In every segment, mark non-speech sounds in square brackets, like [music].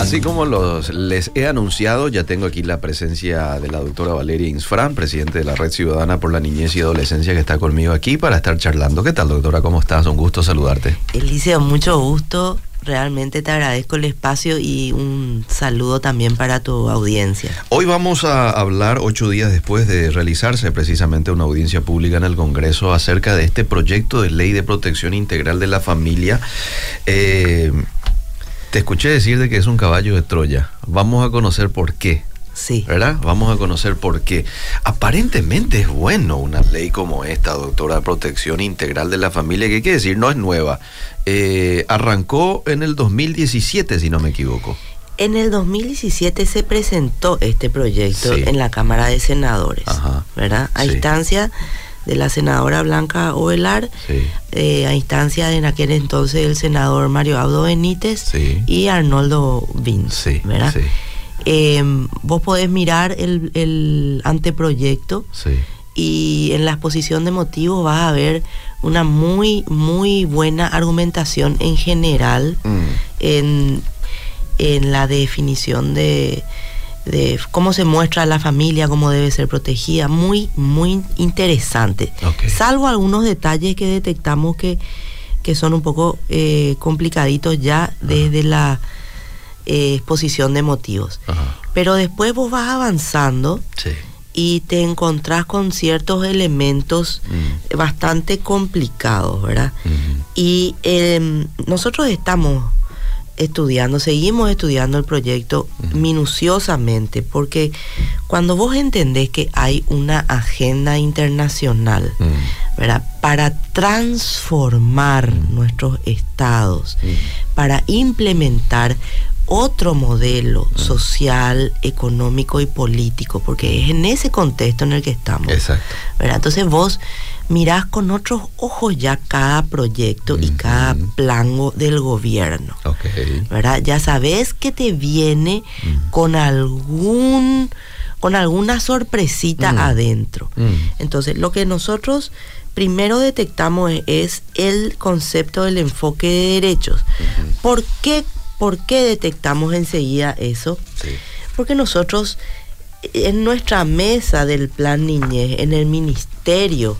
Así como los, les he anunciado, ya tengo aquí la presencia de la doctora Valeria Insfran, presidente de la Red Ciudadana por la Niñez y Adolescencia, que está conmigo aquí para estar charlando. ¿Qué tal, doctora? ¿Cómo estás? Un gusto saludarte. Eliseo, mucho gusto. Realmente te agradezco el espacio y un saludo también para tu audiencia. Hoy vamos a hablar, ocho días después de realizarse precisamente una audiencia pública en el Congreso, acerca de este proyecto de ley de protección integral de la familia. Eh, te escuché decir de que es un caballo de Troya. Vamos a conocer por qué. Sí. ¿Verdad? Vamos a conocer por qué. Aparentemente es bueno una ley como esta, doctora, de protección integral de la familia, que hay que decir, no es nueva. Eh, arrancó en el 2017, si no me equivoco. En el 2017 se presentó este proyecto Sí. en la Cámara de Senadores, Ajá. ¿verdad? A Sí. instancia de la senadora Blanca Ovelar, Sí. eh, a instancia de en aquel entonces el senador Mario Abdo Benítez Sí. y Arnoldo Vins, Sí. ¿verdad? Eh, vos podés mirar el, el anteproyecto y en la exposición de motivos vas a ver una muy, muy buena argumentación en general Mm. en, en la definición de, de cómo se muestra la familia, cómo debe ser protegida. Muy, muy interesante. Salvo algunos detalles que detectamos que, que son un poco eh, complicaditos ya desde la eh, exposición de motivos. Pero después vos vas avanzando Sí. y te encontrás con ciertos elementos Mm. bastante complicados, ¿verdad? Mm. Y em, nosotros estamos estudiando, seguimos estudiando el proyecto minuciosamente, porque cuando vos entendés que hay una agenda internacional. ¿verdad? Para transformar nuestros estados, para implementar otro modelo social, económico y político, porque es en ese contexto en el que estamos. Exacto. ¿verdad? Entonces vos mirás con otros ojos ya cada proyecto y cada plan del gobierno. Ok. ¿verdad? Ya sabes que te viene con algún con alguna sorpresita adentro. Entonces, lo que nosotros primero detectamos es, el concepto del enfoque de derechos. ¿Por qué, ¿Por qué detectamos enseguida eso? Sí. Porque nosotros en nuestra mesa del plan niñez, en el ministerio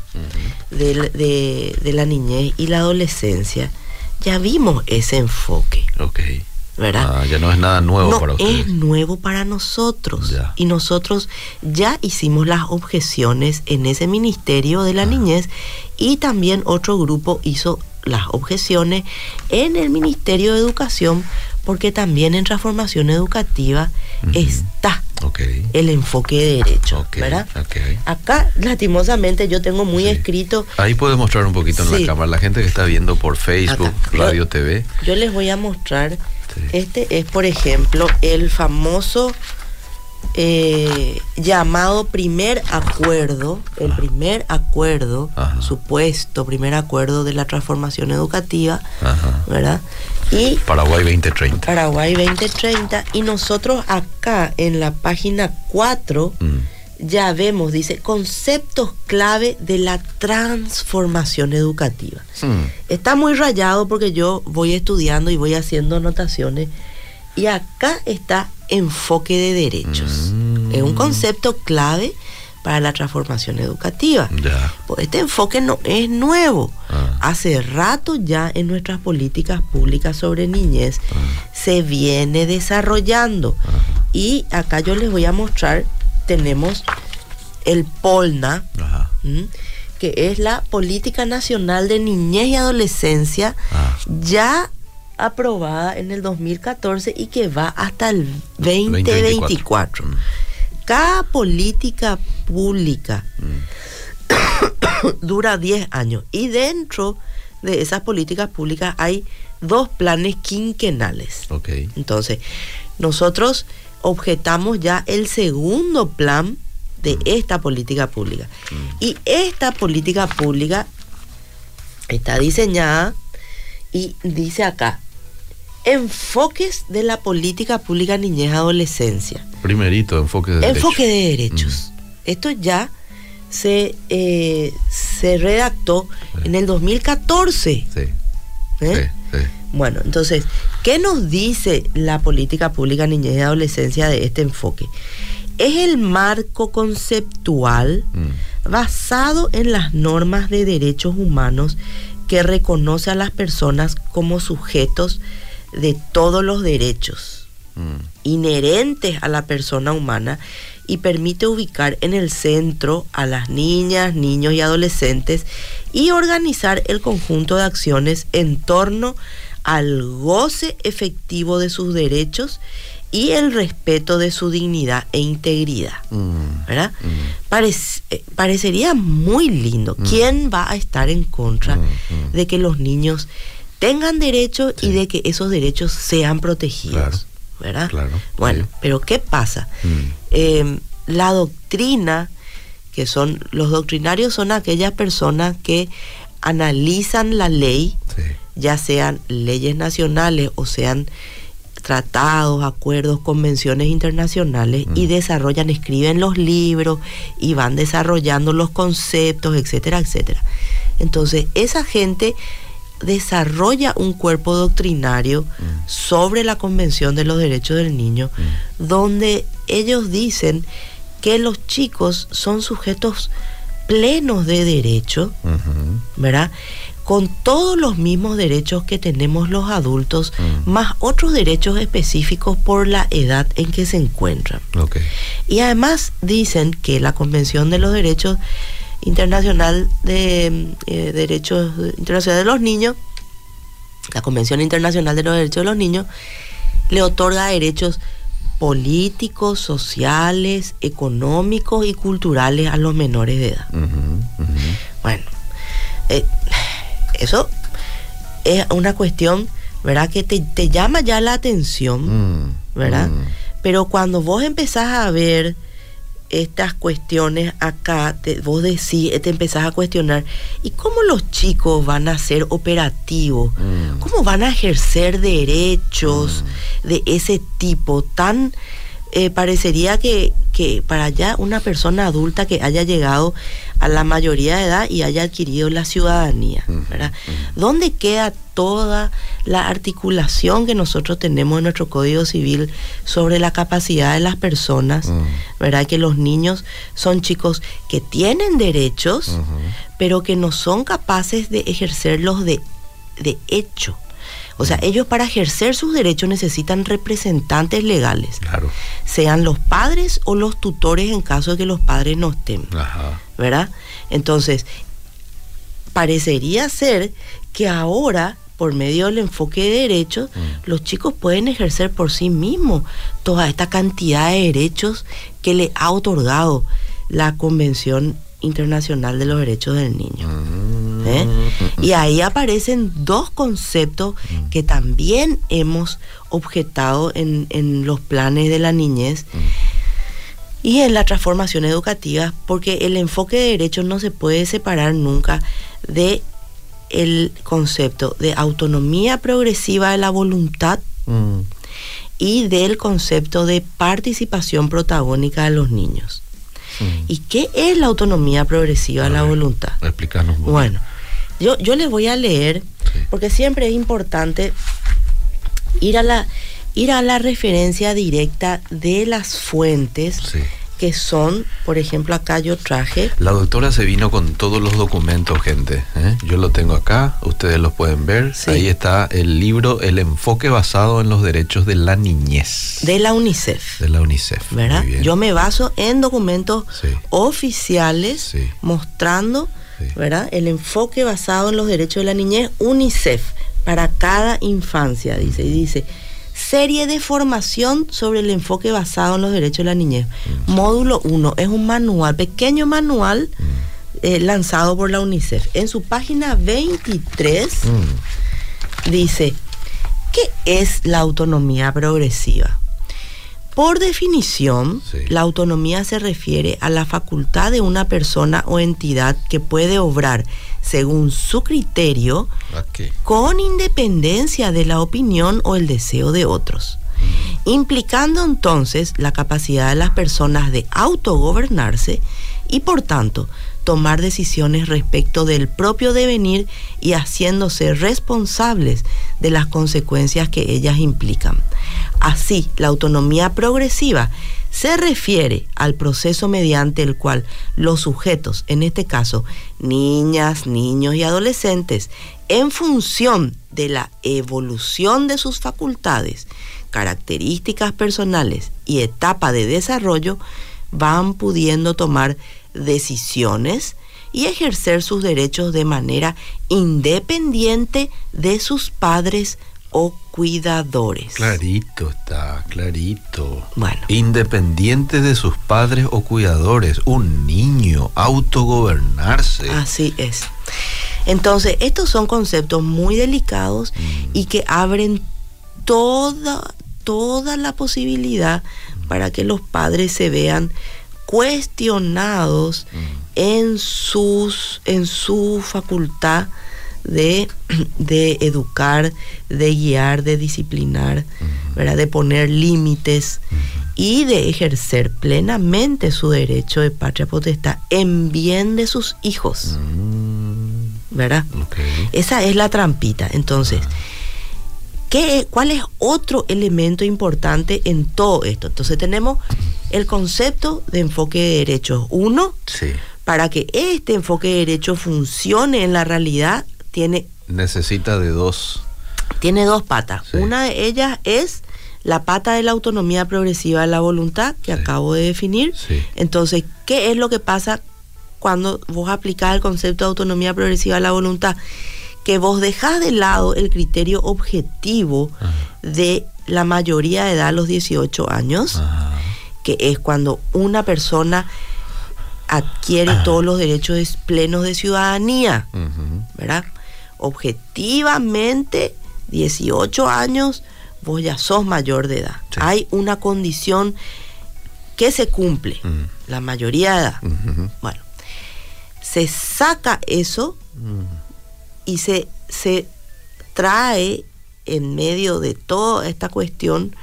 del- de, de la niñez y la adolescencia, ya vimos ese enfoque, Ok. ¿verdad? Ah, ya no es nada nuevo no para ustedes. es nuevo para nosotros. Ya. Y nosotros ya hicimos las objeciones en ese ministerio de la Ah. niñez y también otro grupo hizo las objeciones en el Ministerio de Educación porque también en transformación educativa está el enfoque de derecho. ¿verdad? Acá, lastimosamente, yo tengo muy Sí. escrito, Ahí puedes mostrar un poquito en Sí. la cámara. La gente que está viendo por Facebook, Acá. Radio TV. yo les voy a mostrar, Sí. este es, por ejemplo, el famoso eh, llamado primer acuerdo, el primer acuerdo, Ajá. supuesto primer acuerdo de la transformación educativa, Ajá. ¿verdad? Y Paraguay 2030. Paraguay 2030, y nosotros acá en la página 4, Mm. ya vemos, dice, conceptos clave de la transformación educativa. Mm. Está muy rayado porque yo voy estudiando y voy haciendo anotaciones. Y acá está enfoque de derechos. Mm. Es un concepto clave para la transformación educativa. Ya. Pues este enfoque no es nuevo. Ah. Hace rato ya en nuestras políticas públicas sobre niñez Ah. se viene desarrollando. Ajá. Y acá yo les voy a mostrar, tenemos el POLNA, que es la Política Nacional de Niñez y Adolescencia, Ah. ya aprobada en el 2014 y que va hasta el 2024. 2024. Mm. Cada política pública Mm. dura 10 años y dentro de esas políticas públicas hay dos planes quinquenales. Ok. Entonces, nosotros objetamos ya el segundo plan de esta política pública. Y esta política pública está diseñada y dice acá, enfoques de la política pública niñez adolescencia. Primerito, enfoque de Enfoque derecho. de derechos. Esto ya se, eh, se redactó Sí. en el 2014. Sí. ¿eh? Sí, sí. Bueno, entonces, ¿Qué nos dice la política pública niñez y adolescencia de este enfoque? Es el marco conceptual Mm. basado en las normas de derechos humanos que reconoce a las personas como sujetos de todos los derechos Mm. inherentes a la persona humana y permite ubicar en el centro a las niñas, niños y adolescentes y organizar el conjunto de acciones en torno al goce efectivo de sus derechos y el respeto de su dignidad e integridad. Mm. ¿verdad? Mm. Parec- eh, parecería muy lindo. ¿Quién va a estar en contra Mm, mm. de que los niños tengan derechos Sí. y de que esos derechos sean protegidos? Claro. ¿Verdad? Claro, Bueno, sí. pero ¿qué pasa? Mm. Eh, la doctrina, que son los doctrinarios, son aquellas personas que analizan la ley, Sí. ya sean leyes nacionales o sean tratados, acuerdos, convenciones internacionales y Mm. desarrollan, escriben los libros y van desarrollando los conceptos, etcétera, etcétera. Entonces, esa gente desarrolla un cuerpo doctrinario Mm. sobre la Convención de los Derechos del Niño, Mm. donde ellos dicen que los chicos son sujetos plenos de derecho. ¿verdad? Con todos los mismos derechos que tenemos los adultos, Mm. más otros derechos específicos por la edad en que se encuentran. Y además dicen que la Convención de los Derechos Internacional de eh, Derechos Internacional de los Niños, la Convención Internacional de los Derechos de los Niños, le otorga derechos políticos, sociales, económicos y culturales a los menores de edad. Bueno, eh, eso es una cuestión, ¿verdad? Que te, te llama ya la atención, Mm. ¿verdad? Mm. Pero cuando vos empezás a ver estas cuestiones acá, te, vos decís, te empezás a cuestionar, ¿y cómo los chicos van a ser operativos? Mm. ¿Cómo van a ejercer derechos de ese tipo? Tan eh, parecería que, que para ya una persona adulta que haya llegado a la mayoría de edad y haya adquirido la ciudadanía, ¿verdad? ¿Dónde queda toda la articulación que nosotros tenemos en nuestro Código Civil sobre la capacidad de las personas. ¿verdad? Que los niños son chicos que tienen derechos, pero que no son capaces de ejercerlos de, de hecho. O sea, ellos para ejercer sus derechos necesitan representantes legales, Claro. sean los padres o los tutores en caso de que los padres no estén, Ajá. ¿verdad? Entonces, parecería ser que ahora, por medio del enfoque de derechos, Mm. los chicos pueden ejercer por sí mismos toda esta cantidad de derechos que le ha otorgado la Convención Internacional de los Derechos del Niño. Mm. ¿eh? Mm. Y ahí aparecen dos conceptos que también hemos objetado en, en los planes de la niñez y en la transformación educativa, porque el enfoque de derechos no se puede separar nunca de el concepto de autonomía progresiva de la voluntad Mm. y del concepto de participación protagónica de los niños. Mm. ¿Y qué es la autonomía progresiva de A la ver, voluntad? Explícanos. Bueno, yo, yo les voy a leer, Sí. porque siempre es importante ir a la, ir a la referencia directa de las fuentes Sí. Que son, por ejemplo, acá yo traje, La doctora se vino con todos los documentos, gente. ¿eh? Yo lo tengo acá, ustedes los pueden ver. Sí. Ahí está el libro El enfoque basado en los derechos de la niñez de la UNICEF. de la UNICEF. ¿verdad? Yo me baso en documentos Sí. oficiales Sí. mostrando. ¿verdad? el enfoque basado en los derechos de la niñez UNICEF para cada infancia, dice. Y dice, serie de formación sobre el enfoque basado en los derechos de la niñez. Mm. Módulo 1 es un manual, pequeño manual Mm. eh, lanzado por la UNICEF. En su página 23 Mm. dice, ¿qué es la autonomía progresiva? Por definición, Sí. la autonomía se refiere a la facultad de una persona o entidad que puede obrar según su criterio con independencia de la opinión o el deseo de otros, implicando entonces la capacidad de las personas de autogobernarse y por tanto tomar decisiones respecto del propio devenir y haciéndose responsables de las consecuencias que ellas implican. Así, la autonomía progresiva se refiere al proceso mediante el cual los sujetos, en este caso niñas, niños y adolescentes, en función de la evolución de sus facultades, características personales y etapa de desarrollo, van pudiendo tomar decisiones y ejercer sus derechos de manera independiente de sus padres o cuidadores. Clarito está, clarito. Bueno. Independiente de sus padres o cuidadores, un niño, autogobernarse. Así es. Entonces, estos son conceptos muy delicados Mm. y que abren toda, toda la posibilidad para que los padres se vean cuestionados en sus en su facultad de, [clears throat] de educar, de guiar, de disciplinar, ¿verdad? de poner límites y de ejercer plenamente su derecho de patria potestad en bien de sus hijos, Mm, ¿verdad? Esa es la trampita. Entonces, ¿qué, ¿cuál es otro elemento importante en todo esto? Entonces tenemos el concepto de enfoque de derechos. Uno, Sí. para que este enfoque de derechos funcione en la realidad, tiene, Necesita de dos. tiene dos patas. Sí. Una de ellas es la pata de la autonomía progresiva de la voluntad que Sí. acabo de definir. Sí. Entonces, ¿qué es lo que pasa cuando vos aplicás el concepto de autonomía progresiva de la voluntad? Que vos dejás de lado el criterio objetivo Ajá. de la mayoría de edad a los 18 años, Ajá. que es cuando una persona adquiere todos los derechos plenos de ciudadanía. ¿verdad? Objetivamente, 18 años, vos ya sos mayor de edad. Sí. Hay una condición que se cumple, Mm. la mayoría de edad. Bueno, se saca eso Mm. Y se, se trae en medio de toda esta cuestión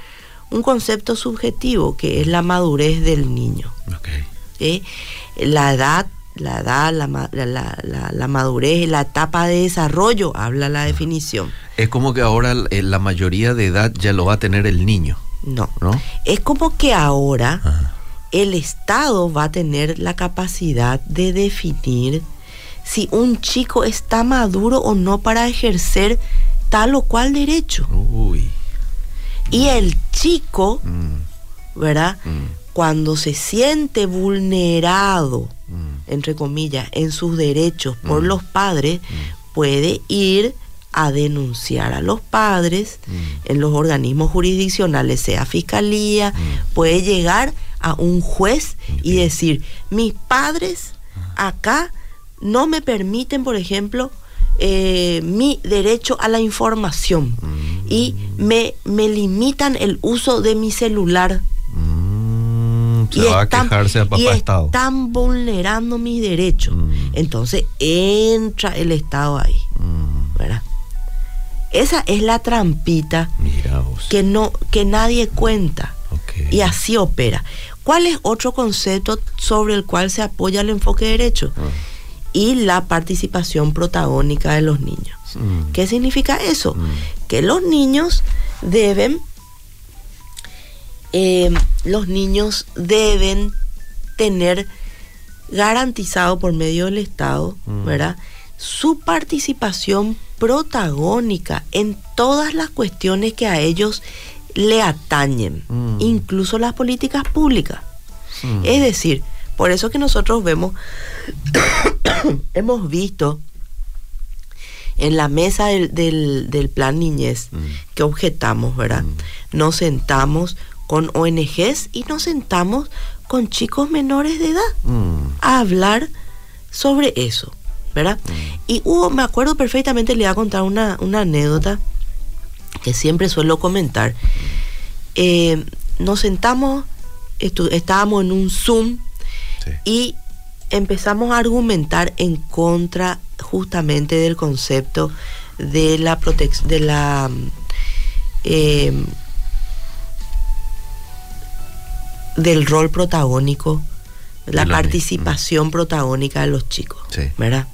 un concepto subjetivo que es la madurez del niño. Ok. ¿sí? La edad, la edad, la, la, la- madurez, la etapa de desarrollo, habla la definición. Es como que ahora eh, la mayoría de edad ya lo va a tener el niño, No. ¿no? Es como que ahora el Estado va a tener la capacidad de definir si un chico está maduro o no para ejercer tal o cual derecho. Uy. Y el chico, Mm, ¿verdad? mm, Cuando se siente vulnerado, mm. entre comillas, en sus derechos por los padres, puede ir a denunciar a los padres en los organismos jurisdiccionales, sea fiscalía, puede llegar a un juez y decir, mis padres acá no me permiten, por ejemplo, eh, mi derecho a la información Mm. y me, me limitan el uso de mi celular. Mm, se y va están, a quejarse a papá y Estado. están vulnerando mis derechos. Mm. Entonces entra el Estado ahí, Mm, ¿verdad? Esa es la trampita que no que nadie cuenta y así opera. ¿Cuál es otro concepto sobre el cual se apoya el enfoque de derecho? Ah, Y la participación protagónica de los niños. mm, ¿Qué significa eso? Mm. Que los niños deben, eh, los niños deben tener garantizado por medio del Estado, Mm. ¿verdad? Su participación protagónica en todas las cuestiones que a ellos le atañen, Mm. incluso las políticas públicas. mm. Es decir, por eso que nosotros vemos, [coughs] hemos visto en la mesa del, del- del plan niñez Mm. que objetamos, ¿verdad? Mm. Nos sentamos con ONGs y nos sentamos con chicos menores de edad Mm, a hablar sobre eso, ¿verdad? Y hubo, me acuerdo perfectamente, le voy a contar una, una anécdota que siempre suelo comentar. Eh, nos sentamos, estábamos en un Zoom sí. y empezamos a argumentar en contra justamente del concepto de la protección de la eh, del rol protagónico la participación protagónica de los chicos, Sí. ¿verdad?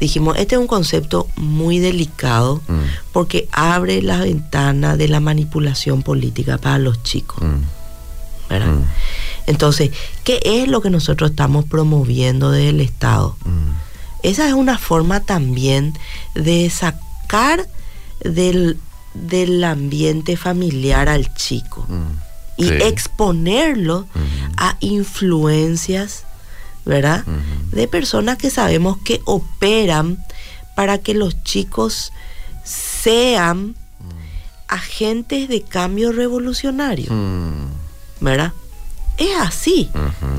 Dijimos, este es un concepto muy delicado Mm. porque abre la ventana de la manipulación política para los chicos, Mm, ¿verdad? Mm. Entonces, ¿qué es lo que nosotros estamos promoviendo desde el Estado? mm, Esa es una forma también de sacar del, del ambiente familiar al chico mm. y Sí. exponerlo a influencias, ¿verdad? De personas que sabemos que operan para que los chicos sean agentes de cambio revolucionario, Mm, ¿verdad? Es así.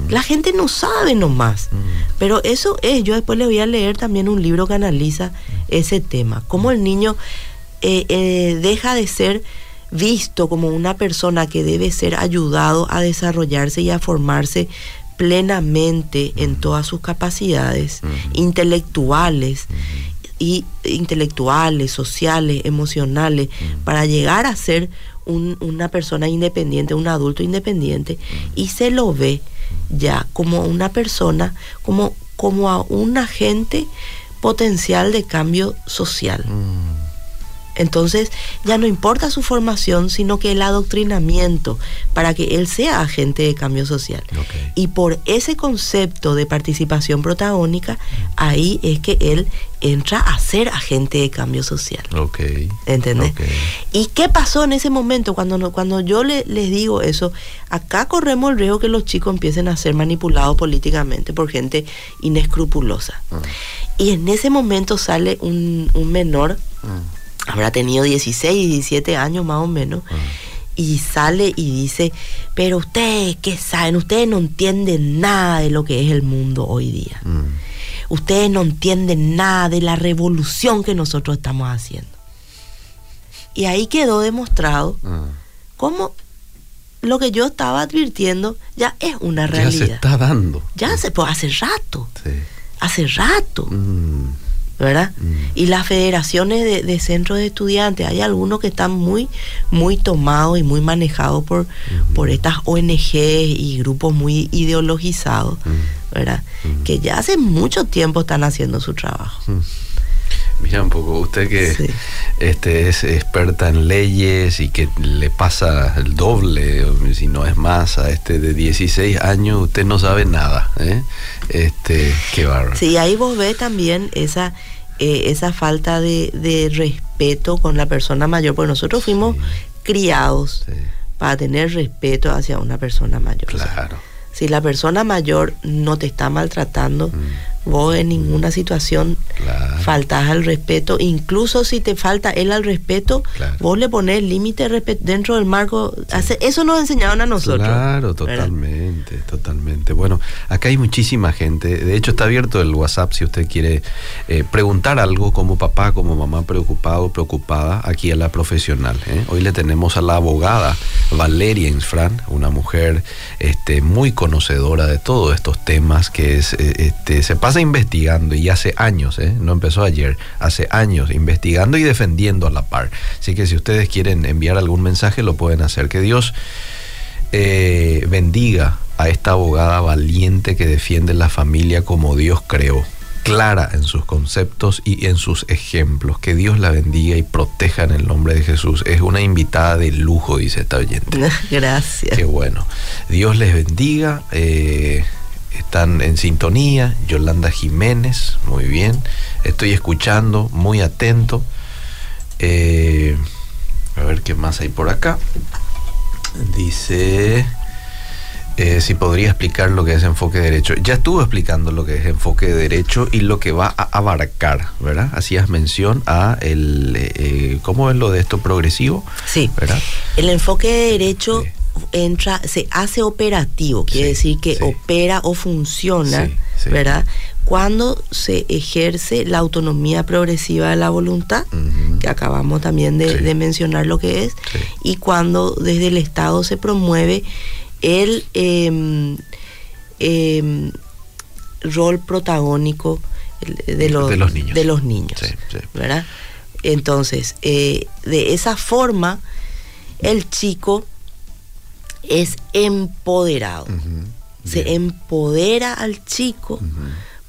La gente no sabe nomás. Pero eso es, yo después le voy a leer también un libro que analiza ese tema, cómo el niño eh, eh, deja de ser visto como una persona que debe ser ayudado a desarrollarse y a formarse plenamente en todas sus capacidades intelectuales y intelectuales, sociales, emocionales, para llegar a ser un- una persona independiente, un adulto independiente, y se lo ve ya como una persona, como, como a un agente potencial de cambio social. Mm. Entonces ya no importa su formación, sino que el adoctrinamiento para que él sea agente de cambio social. Y por ese concepto de participación protagónica, ahí es que él entra a ser agente de cambio social. ¿Entendés? ¿Y qué pasó en ese momento cuando, no- cuando yo le- les digo eso? Acá corremos el riesgo que los chicos empiecen a ser manipulados políticamente por gente inescrupulosa. Mm. Y en ese momento sale un, un menor, Mm. Habrá tenido 16, 17 años más o menos, y sale y dice, pero ustedes, ¿qué saben? Ustedes no entienden nada de lo que es el mundo hoy día. Ustedes no entienden nada de la revolución que nosotros estamos haciendo. Y ahí quedó demostrado cómo lo que yo estaba advirtiendo ya es una Ya se realidad. está dando. Ya se, pues hace rato, Sí. hace rato. Mm. ¿Verdad? Mm. Y las federaciones de, de centros de estudiantes, hay algunos que están muy, muy tomados y muy manejados por, por estas ONG y grupos muy ideologizados, Mm. ¿verdad? Mm. Que ya hace mucho tiempo están haciendo su trabajo. Mira un poco, usted que Sí. este, es experta en leyes y que le pasa el doble, si no es más, a este de 16 años, usted no sabe nada. ¿eh? Este, qué bárbaro. Sí, ahí vos ves también esa, eh, esa falta de, de respeto con la persona mayor, porque nosotros fuimos Sí. criados Sí, para tener respeto hacia una persona mayor. O sea, claro. si la persona mayor no te está maltratando, Mm, vos en ninguna situación claro. faltas al respeto, incluso si te falta él al respeto, Claro. vos le pones límite dentro del marco. Hace- eso nos enseñaron a nosotros. Claro, ¿verdad? totalmente, totalmente. Bueno, acá hay muchísima gente. De hecho, está abierto el WhatsApp si usted quiere eh, preguntar algo como papá, como mamá preocupado, preocupada, aquí a la profesional. ¿eh? Hoy le tenemos a la abogada Valeria Insfran, una mujer este, muy conocedora de todos estos temas que es, eh, este, se pasa investigando y hace años, ¿eh? no empezó ayer, hace años investigando y defendiendo a la par. Así que si ustedes quieren enviar algún mensaje, lo pueden hacer. Que Dios eh, bendiga a esta abogada valiente que defiende la familia como Dios creó, clara en sus conceptos y en sus ejemplos. Que Dios la bendiga y proteja en el nombre de Jesús. Es una invitada de lujo, dice esta oyente. [laughs] Gracias. Qué bueno. Dios les bendiga. eh, están en sintonía. Yolanda Jiménez, muy bien. Estoy escuchando, muy atento. Eh, a ver qué más hay por acá. Dice eh, si podría explicar lo que es enfoque de derecho. Ya estuvo explicando lo que es enfoque de derecho y lo que va a abarcar, ¿verdad? Hacías mención a el, eh, eh, ¿cómo es lo de esto progresivo? Sí. ¿Verdad? El enfoque de derecho Sí. Entra, se hace operativo, quiere Sí, decir que sí. opera o funciona, Sí. ¿verdad? Cuando se ejerce la autonomía progresiva de la voluntad, que acabamos también de, mencionar lo que es, y cuando desde el Estado se promueve el em, em, rol protagónico de los, De los niños. de los niños, Sí, sí. ¿verdad? Entonces, eh, de esa forma, el chico es empoderado, se empodera al chico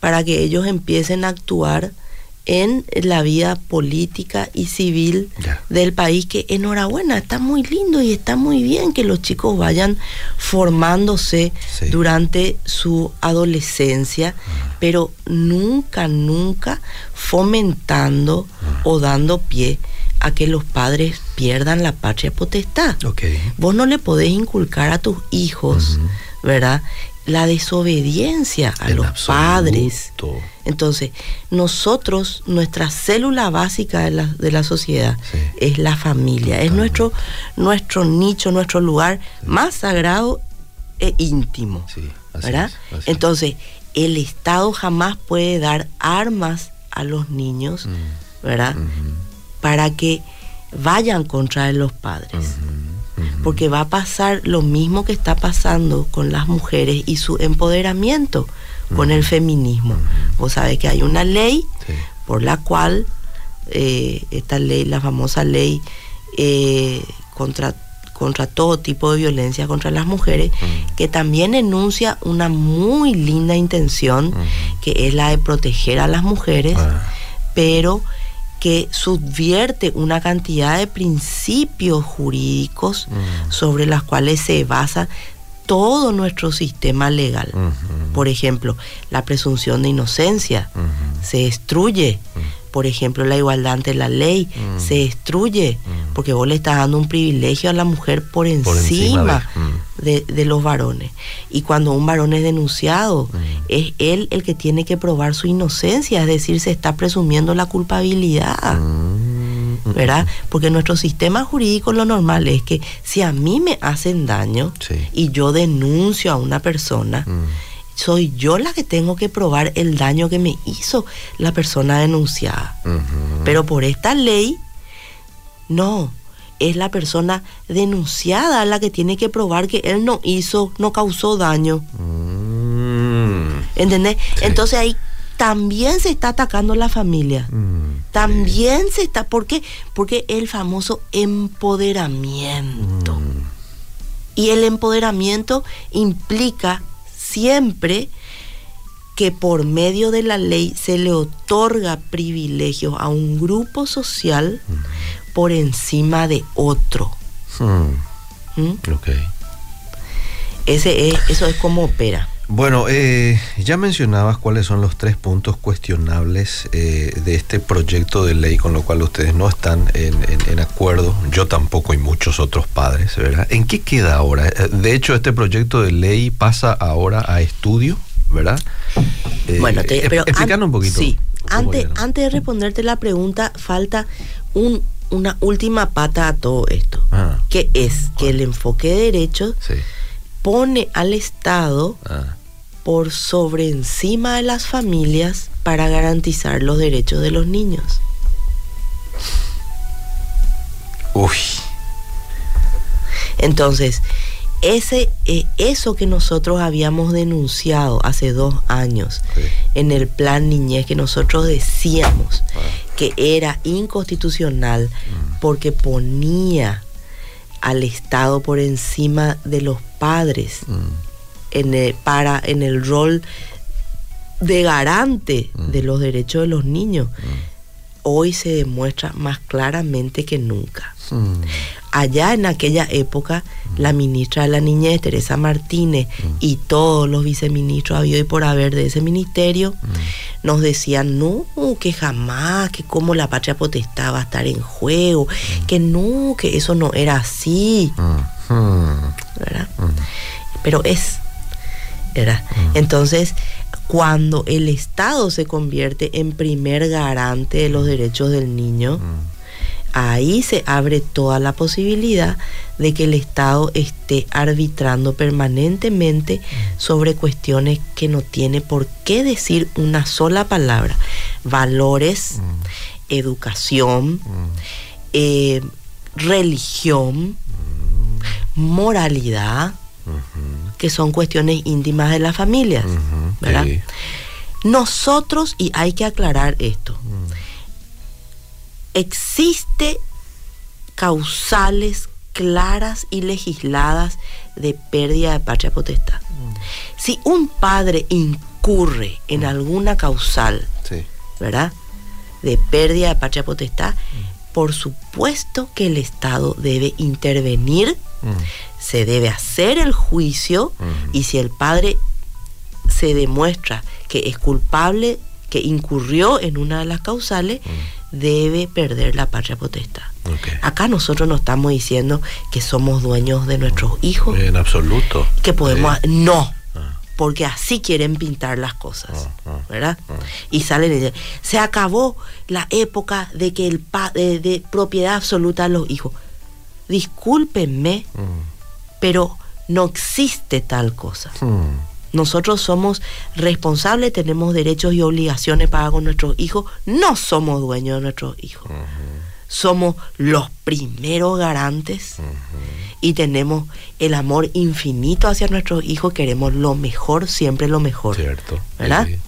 para que ellos empiecen a actuar en la vida política y civil del país, que enhorabuena, está muy lindo y está muy bien que los chicos vayan formándose durante su adolescencia, ah. pero nunca, nunca fomentando ah. o dando pie a que los padres pierdan la patria potestad. Vos no le podés inculcar a tus hijos, ¿verdad? la desobediencia a los padres. Entonces, nosotros, nuestra célula básica de la, de la sociedad es la familia, es nuestro, nuestro nicho, nuestro lugar más sagrado e íntimo. ¿verdad? Entonces, el Estado jamás puede dar armas a los niños, mm. ¿verdad? Para que vayan contra los padres. Porque va a pasar lo mismo que está pasando con las mujeres y su empoderamiento con el feminismo. Vos sabés que hay una ley por la cual eh, esta ley, la famosa ley eh, contra contra todo tipo de violencia contra las mujeres, que también enuncia una muy linda intención, que es la de proteger a las mujeres, ah. pero que subvierte una cantidad de principios jurídicos sobre las cuales se basa todo nuestro sistema legal. Por ejemplo, la presunción de inocencia se destruye. Por ejemplo, la igualdad ante la ley se destruye porque vos le estás dando un privilegio a la mujer por encima, de, los varones. Y cuando un varón es denunciado, es él el que tiene que probar su inocencia, es decir, se está presumiendo la culpabilidad. ¿verdad? Porque nuestro sistema jurídico lo normal es que si a mí me hacen daño y yo denuncio a una persona, mm. Soy yo la que tengo que probar el daño que me hizo la persona denunciada. Pero por esta ley, no, es la persona denunciada la que tiene que probar que él no hizo, no causó daño. Mm. ¿Entendés? Entonces ahí también se está atacando la familia. Mm, también se está. ¿Por qué? Porque el famoso empoderamiento. Mm. Y el empoderamiento implica siempre que por medio de la ley se le otorga privilegios a un grupo social mm. por encima de otro. Ese es, eso es como opera. Bueno, eh, ya mencionabas cuáles son los tres puntos cuestionables eh, de este proyecto de ley con lo cual ustedes no están en, acuerdo, yo tampoco y muchos otros padres, ¿verdad? ¿En qué queda ahora? Eh, de hecho, este proyecto de ley pasa ahora a estudio, ¿verdad? bueno, pero un poquito. Sí, antes, antes de responderte la pregunta, falta un, una última pata a todo esto, ah. que es que el enfoque de derechos pone al Estado... Ah por sobre encima de las familias para garantizar los derechos de los niños. Uy. Entonces, ese, eh, eso que nosotros habíamos denunciado hace dos años en el plan niñez, que nosotros decíamos ah. que era inconstitucional mm. porque ponía al Estado por encima de los padres. Mm en el, para, en el rol de garante de mm. los derechos de los niños, mm. hoy se demuestra más claramente que nunca. Mm. Allá en aquella época, la ministra de la Niñez, Teresa Martínez, y todos los viceministros habido y por haber de ese ministerio, nos decían, no, que jamás, que como la patria potestad va a estar en juego, que no, que eso no era así. ¿verdad? Pero es Mm. Entonces, cuando el Estado se convierte en primer garante de los derechos del niño, mm. ahí se abre toda la posibilidad de que el Estado esté arbitrando permanentemente sobre cuestiones que no tiene por qué decir una sola palabra. Valores, educación, eh, religión, moralidad, que son cuestiones íntimas de la familias, ¿verdad? Nosotros, y hay que aclarar esto, existe causales claras y legisladas de pérdida de patria potestad. Si un padre incurre en alguna causal, Sí. ¿verdad? De pérdida de patria potestad, por supuesto que el Estado debe intervenir. Se debe hacer el juicio y si el padre se demuestra que es culpable, que incurrió en una de las causales, debe perder la patria potestad. Acá nosotros no estamos diciendo que somos dueños de nuestros hijos, En absoluto. que podemos... No, Ah. porque así quieren pintar las cosas, Ah, ah, ¿verdad? Y salen y dicen, se acabó la época de que el pa de, de propiedad absoluta a los hijos. Discúlpenme, Mm. Pero no existe tal cosa. Mm. Nosotros somos responsables, tenemos derechos y obligaciones para con nuestros hijos, no somos dueños de nuestros hijos. Somos los primeros garantes y tenemos el amor infinito hacia nuestros hijos, queremos lo mejor, siempre lo mejor. Cierto. ¿Verdad? Sí.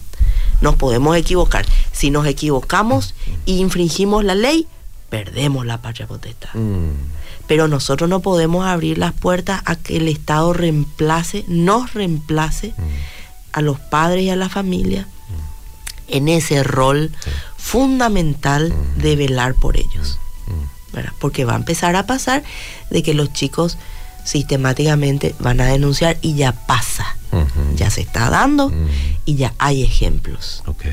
Nos podemos equivocar. Si nos equivocamos e infringimos la ley, perdemos la patria potestad. Mm. Pero nosotros no podemos abrir las puertas a que el Estado reemplace, nos reemplace a los padres y a la familia en ese rol fundamental de velar por ellos. ¿verdad? Porque va a empezar a pasar de que los chicos sistemáticamente van a denunciar y ya pasa, ya se está dando Mm. y ya hay ejemplos. Ok.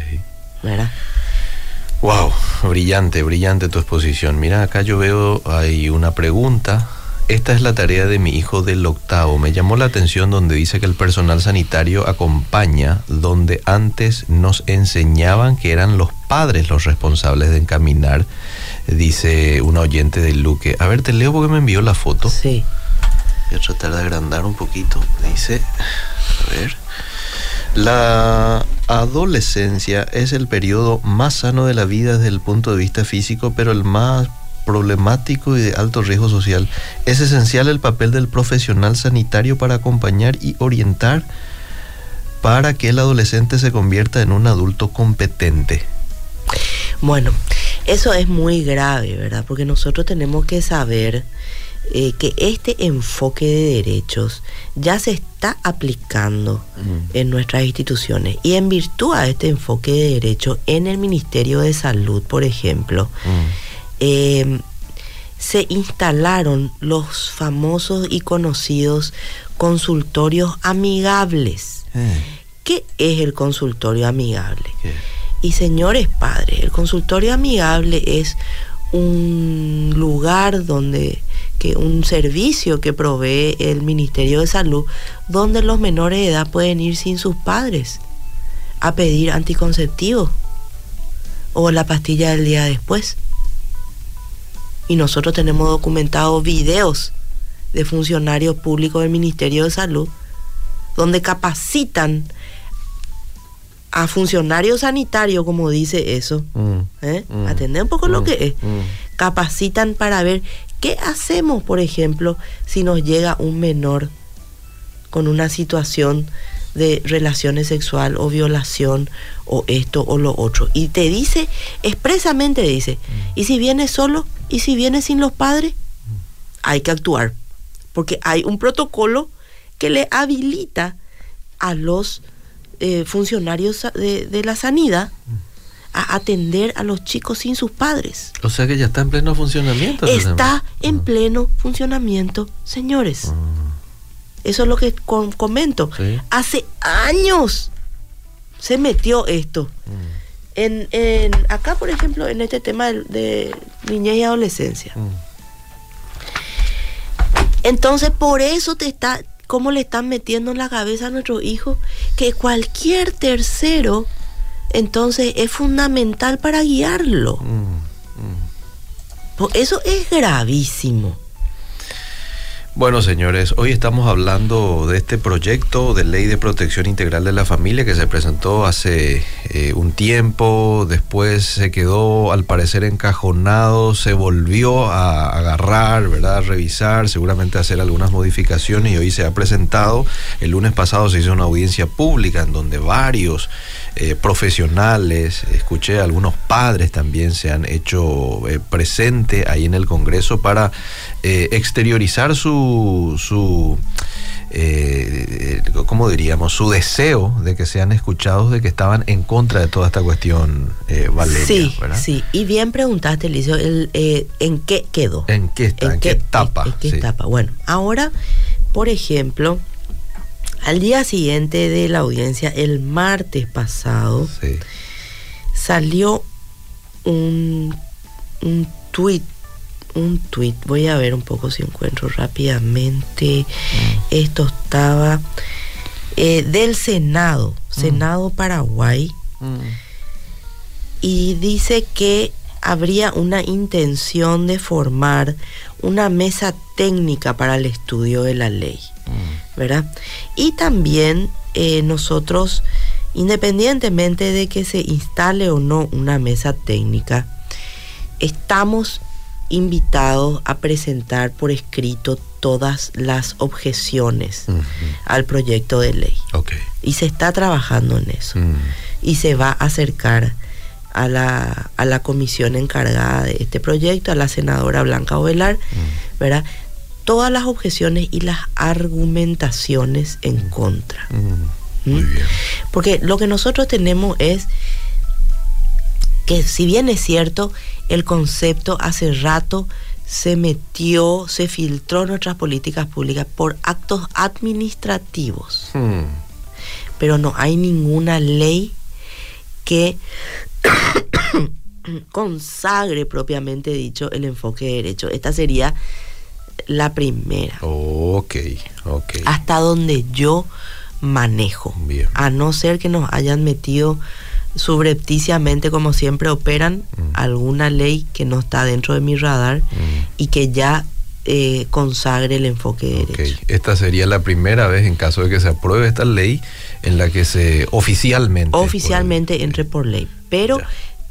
¿verdad? Wow, brillante, brillante tu exposición. Mira, acá yo veo hay una pregunta. Esta es la tarea de mi hijo del octavo. Me llamó la atención donde dice que el personal sanitario acompaña donde antes nos enseñaban que eran los padres los responsables de encaminar, dice una oyente del Luque. A ver, te leo porque me envió la foto. Sí. Voy a tratar de agrandar un poquito. Dice, a ver. La adolescencia es el periodo más sano de la vida desde el punto de vista físico, pero el más problemático y de alto riesgo social. Es esencial el papel del profesional sanitario para acompañar y orientar para que el adolescente se convierta en un adulto competente. Bueno, eso es muy grave, ¿verdad? Porque nosotros tenemos que saber eh, que este enfoque de derechos ya se está aplicando en nuestras instituciones y en virtud a este enfoque de derechos en el Ministerio de Salud, por ejemplo, eh, se instalaron los famosos y conocidos consultorios amigables. Eh, ¿Qué es el consultorio amigable? ¿qué? Y señores padres, el consultorio amigable es un lugar donde que un servicio que provee el Ministerio de Salud donde los menores de edad pueden ir sin sus padres a pedir anticonceptivos o la pastilla del día después. Y nosotros tenemos documentados videos de funcionarios públicos del Ministerio de Salud donde capacitan a funcionarios sanitarios, como dice eso, Mm, ¿eh? Mm. atender un poco lo mm, que es, capacitan para ver qué hacemos, por ejemplo, si nos llega un menor con una situación de relaciones sexual o violación o esto o lo otro. Y te dice, expresamente dice, ¿y si viene solo? ¿Y si viene sin los padres? Hay que actuar, porque hay un protocolo que le habilita a los eh, funcionarios de, de la sanidad a atender a los chicos sin sus padres. O sea que ya está en pleno funcionamiento. Está en pleno funcionamiento, señores. Eso es lo que com- comento. Sí. Hace años se metió esto. En, en- acá, por ejemplo, en este tema de, de niñez y adolescencia. Entonces, por eso te está, cómo le están metiendo en la cabeza a nuestros hijos que cualquier tercero, entonces es fundamental para guiarlo. Mm. Pues Eso es gravísimo. Bueno, señores, hoy estamos hablando de este proyecto de ley de protección integral de la familia que se presentó hace eh, un tiempo, después se quedó al parecer encajonado, se volvió a agarrar, ¿verdad? A revisar, seguramente a hacer algunas modificaciones y hoy se ha presentado. El lunes pasado se hizo una audiencia pública en donde varios eh, profesionales, escuché algunos padres también se han hecho eh, presente ahí en el Congreso para eh, exteriorizar su su, eh, ¿cómo diríamos? Su deseo de que sean escuchados, de que estaban en contra de toda esta cuestión, eh, Valeria. Sí, sí. Y bien preguntaste, Licio, el, eh, ¿en qué quedó? ¿En qué está? ¿En, qué, etapa? ¿En, qué etapa? Bueno, ahora, por ejemplo, al día siguiente de la audiencia, el martes pasado, salió un, un tuit un tuit, voy a ver un poco si encuentro rápidamente. Mm. Esto estaba eh, del Senado, mm. Senado Paraguay, mm. y dice que habría una intención de formar una mesa técnica para el estudio de la ley, ¿verdad? Y también eh, nosotros, independientemente de que se instale o no una mesa técnica, estamos invitados a presentar por escrito todas las objeciones al proyecto de ley. Y se está trabajando en eso. Y se va a acercar a la, a la comisión encargada de este proyecto, a la senadora Blanca Ovelar, mm. ¿verdad? Todas las objeciones y las argumentaciones en mm. contra. Muy bien. Porque lo que nosotros tenemos es que si bien es cierto, el concepto hace rato se metió, se filtró en nuestras políticas públicas por actos administrativos. Hmm. Pero no hay ninguna ley que [coughs] consagre propiamente dicho el enfoque de derecho. Esta sería la primera. Ok, ok. Hasta donde yo manejo. Bien. A no ser que nos hayan metido subrepticiamente, como siempre, operan mm. alguna ley que no está dentro de mi radar mm. y que ya eh, consagre el enfoque de derecho. Esta sería la primera vez, en caso de que se apruebe esta ley, en la que se oficialmente... Oficialmente entre por ley. Pero...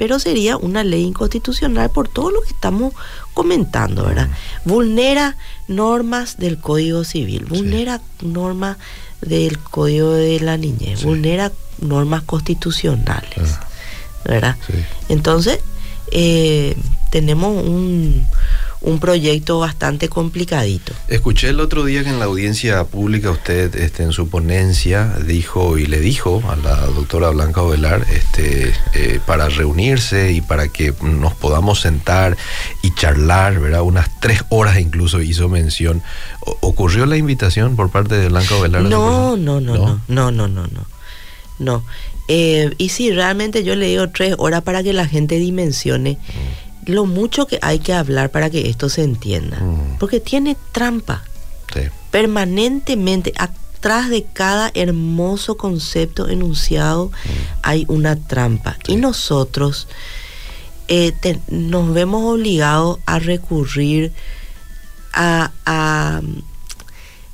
pero sería una ley inconstitucional por todo lo que estamos comentando, ¿verdad? Mm. Vulnera normas del Código Civil, vulnera normas del Código de la Niñez, vulnera normas constitucionales, ah. ¿verdad? Entonces, eh, tenemos un, un proyecto bastante complicadito. Escuché el otro día que en la audiencia pública usted este, en su ponencia dijo y le dijo a la doctora Blanca Ovelar este, eh, para reunirse y para que nos podamos sentar y charlar, ¿verdad? Unas tres horas incluso hizo mención. ¿Ocurrió la invitación por parte de Blanca Ovelar? No, no, no, no, no, no, no, no. No. Eh, y sí, realmente yo le digo tres horas para que la gente dimensione. Mm lo mucho que hay que hablar para que esto se entienda. Mm. Porque tiene trampa. Permanentemente, atrás de cada hermoso concepto enunciado, mm. hay una trampa. Y nosotros eh, nos vemos obligados a recurrir a, a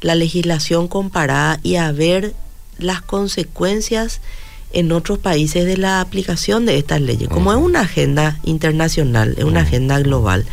la legislación comparada y a ver las consecuencias en otros países de la aplicación de estas leyes. Como es una agenda internacional, es una agenda global,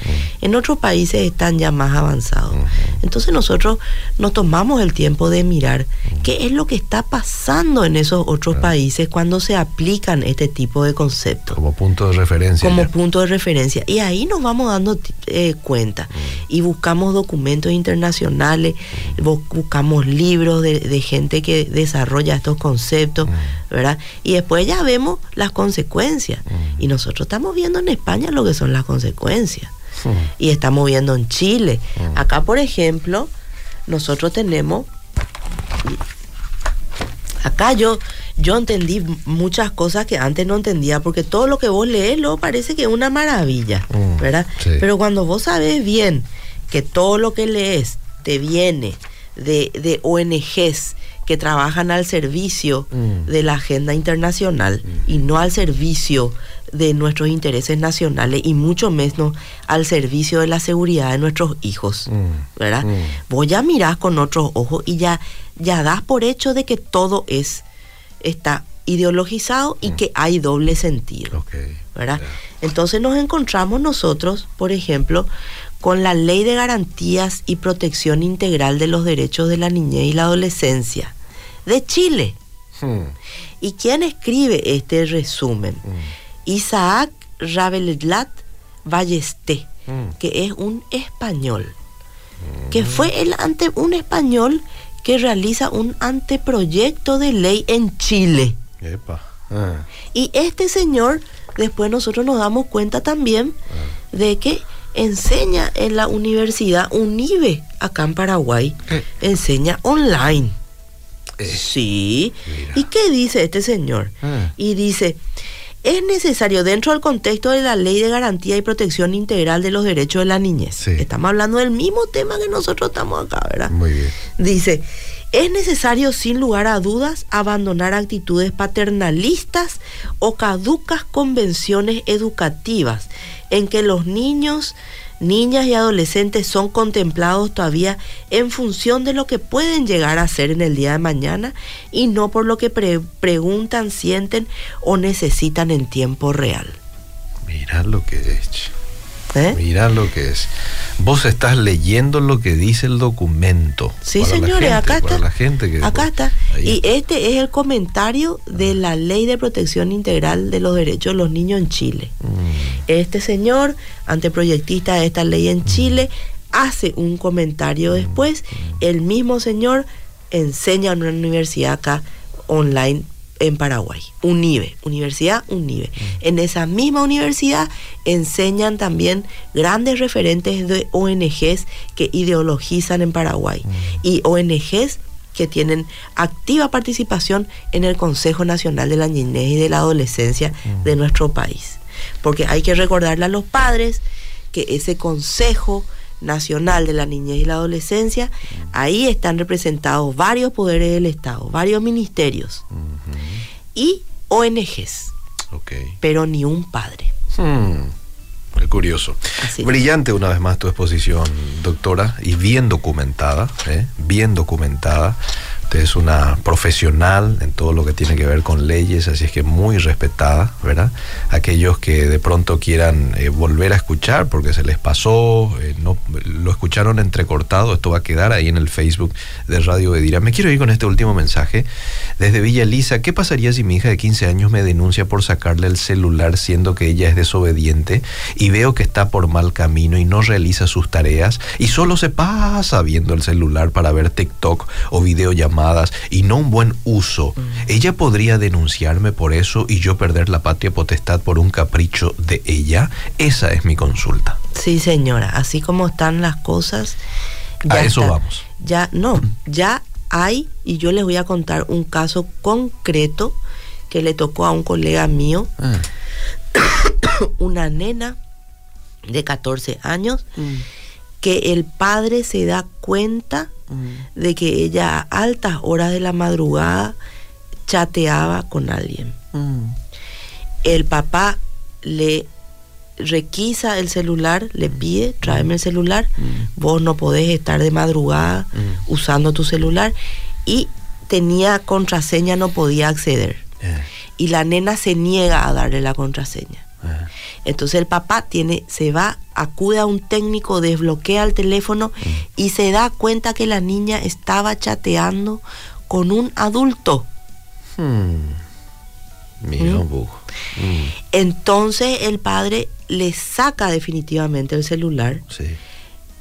en otros países están ya más avanzados. Entonces nosotros nos tomamos el tiempo de mirar qué es lo que está pasando en esos otros países cuando se aplican este tipo de conceptos. Como punto de referencia. Como punto de referencia. Y ahí nos vamos dando eh, cuenta. Y buscamos documentos internacionales, buscamos libros de, de gente que desarrolla estos conceptos, ¿verdad? Y después ya vemos las consecuencias. Y nosotros estamos viendo en España lo que son las consecuencias. Y estamos viendo en Chile. Acá, por ejemplo, nosotros tenemos... Acá yo, yo entendí muchas cosas que antes no entendía, porque todo lo que vos lees luego parece que es una maravilla, ¿verdad? Pero cuando vos sabes bien que todo lo que lees te viene de, de ONGs que trabajan al servicio mm. de la agenda internacional mm. y no al servicio de nuestros intereses nacionales y mucho menos al servicio de la seguridad de nuestros hijos, mm. ¿verdad? Vos ya mirás con otros ojos y ya, ya das por hecho de que todo es, está ideologizado y que hay doble sentido, ¿verdad? Entonces nos encontramos nosotros, por ejemplo, con la Ley de Garantías y Protección Integral de los Derechos de la Niñez y la Adolescencia de Chile. Hmm. ¿Y quién escribe este resumen? Hmm. Isaac Ravelat Ballesté, hmm. que es un español. que fue el ante, un español que realiza un anteproyecto de ley en Chile. Epa. Ah, Y este señor, después nosotros nos damos cuenta también ah. de que enseña en la universidad UNIBE, acá en Paraguay. Eh. Enseña online. Eh, Sí. mira. ¿Y qué dice este señor? Ah. Y dice, es necesario dentro del contexto de la ley de garantía y protección integral de los derechos de la niñez. Sí. Estamos hablando del mismo tema que nosotros estamos acá, ¿verdad? Muy bien. Dice, es necesario sin lugar a dudas abandonar actitudes paternalistas o caducas convenciones educativas en que los niños, niñas y adolescentes son contemplados todavía en función de lo que pueden llegar a ser en el día de mañana y no por lo que pre- preguntan, sienten o necesitan en tiempo real. Mira lo que es. che. ¿Eh? Mira lo que es. Vos estás leyendo lo que dice el documento. Sí, Para la señores, gente, acá para está. la gente que acá está. Ahí Y este es el comentario de la Ley de Protección Integral de los Derechos de los Niños en Chile. Mm, Este señor, anteproyectista de esta ley en Chile, hace un comentario después. El mismo señor enseña en una universidad acá online en Paraguay, UNIBE, Universidad UNIBE. En esa misma universidad enseñan también grandes referentes de ONGs que ideologizan en Paraguay y ONGs que tienen activa participación en el Consejo Nacional de la Niñez y de la Adolescencia de nuestro país. Porque hay que recordarle a los padres que ese Consejo Nacional de la Niñez y la Adolescencia, ahí están representados varios poderes del Estado, varios ministerios y ONGs, pero ni un padre. Hmm, Qué curioso. Así. Brillante una vez más tu exposición, doctora, y bien documentada, ¿eh? bien documentada. Es una profesional en todo lo que tiene que ver con leyes, así es que muy respetada, ¿verdad? Aquellos que de pronto quieran eh, volver a escuchar porque se les pasó, eh, no lo escucharon entrecortado, esto va a quedar ahí en el Facebook de Radio Edira. Me quiero ir con este último mensaje desde Villa Elisa. ¿Qué pasaría si mi hija de 15 años me denuncia por sacarle el celular siendo que ella es desobediente y veo que está por mal camino y no realiza sus tareas y solo se pasa viendo el celular para ver TikTok o videollamadas y no un buen uso? ¿Ella podría denunciarme por eso y yo perder la patria potestad por un capricho de ella? Esa es mi consulta. Sí, señora, así como están las cosas. A eso está. vamos. Ya, no, ya hay, y yo les voy a contar un caso concreto que le tocó a un colega mío, [coughs] una nena de 14 años, que el padre se da cuenta de que ella a altas horas de la madrugada chateaba con alguien. El papá le requisa el celular, le pide, tráeme el celular, vos no podés estar de madrugada usando tu celular y tenía contraseña, no podía acceder. Eh, Y la nena se niega a darle la contraseña. eh. Entonces el papá tiene, se va, acude a un técnico, desbloquea el teléfono y se da cuenta que la niña estaba chateando con un adulto. Hmm. Mira ¿Mm? Mm, Entonces el padre le saca definitivamente el celular. sí.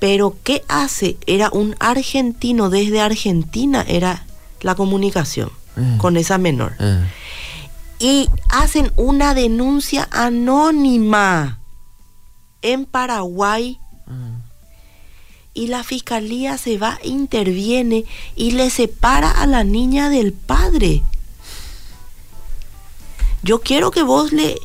Pero ¿qué hace? Era un argentino, desde Argentina era la comunicación Mm. con esa menor. Y hacen una denuncia anónima en Paraguay y la fiscalía se va, interviene y le separa a la niña del padre. Yo quiero que vos le,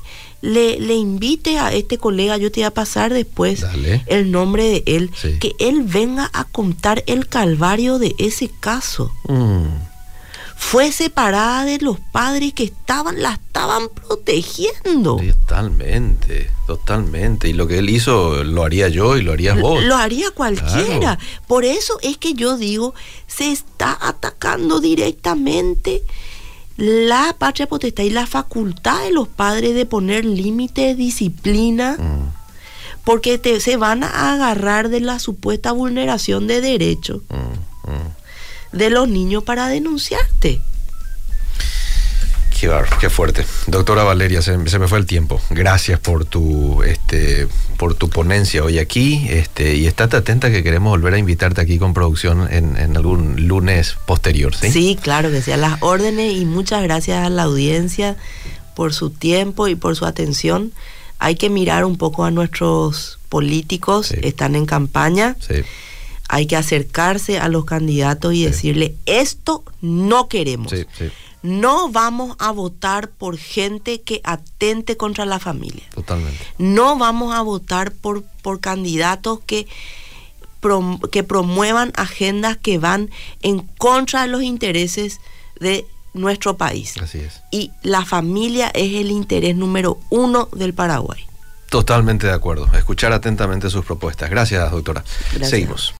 le, le invites a este colega, yo te voy a pasar después Dale. el nombre de él, Sí. que él venga a contar el calvario de ese caso. Mm. Fue separada de los padres que estaban, la estaban protegiendo. Totalmente, totalmente. Y lo que él hizo lo haría yo y lo harías vos. Lo haría cualquiera. Claro. Por eso es que yo digo, se está atacando directamente la patria potestad y la facultad de los padres de poner límite, disciplina, Mm, porque te, se van a agarrar de la supuesta vulneración de derechos mm. De los niños para denunciarte. Qué, qué fuerte. Doctora Valeria, se, se me fue el tiempo. Gracias por tu este por tu ponencia hoy aquí. Este, y estate atenta que queremos volver a invitarte aquí con producción en, en algún lunes posterior, ¿sí? Sí, claro que sí, a las órdenes y muchas gracias a la audiencia por su tiempo y por su atención. Hay que mirar un poco a nuestros políticos, Sí. están en campaña, Sí. Hay que acercarse a los candidatos y Sí. decirle, esto no queremos. Sí, sí, No vamos a votar por gente que atente contra la familia. totalmente. No vamos a votar por, por candidatos que, prom- que promuevan agendas que van en contra de los intereses de nuestro país. Así es. Y la familia es el interés número uno del Paraguay. Totalmente de acuerdo. Escuchar atentamente sus propuestas. Gracias, doctora. Gracias. Seguimos.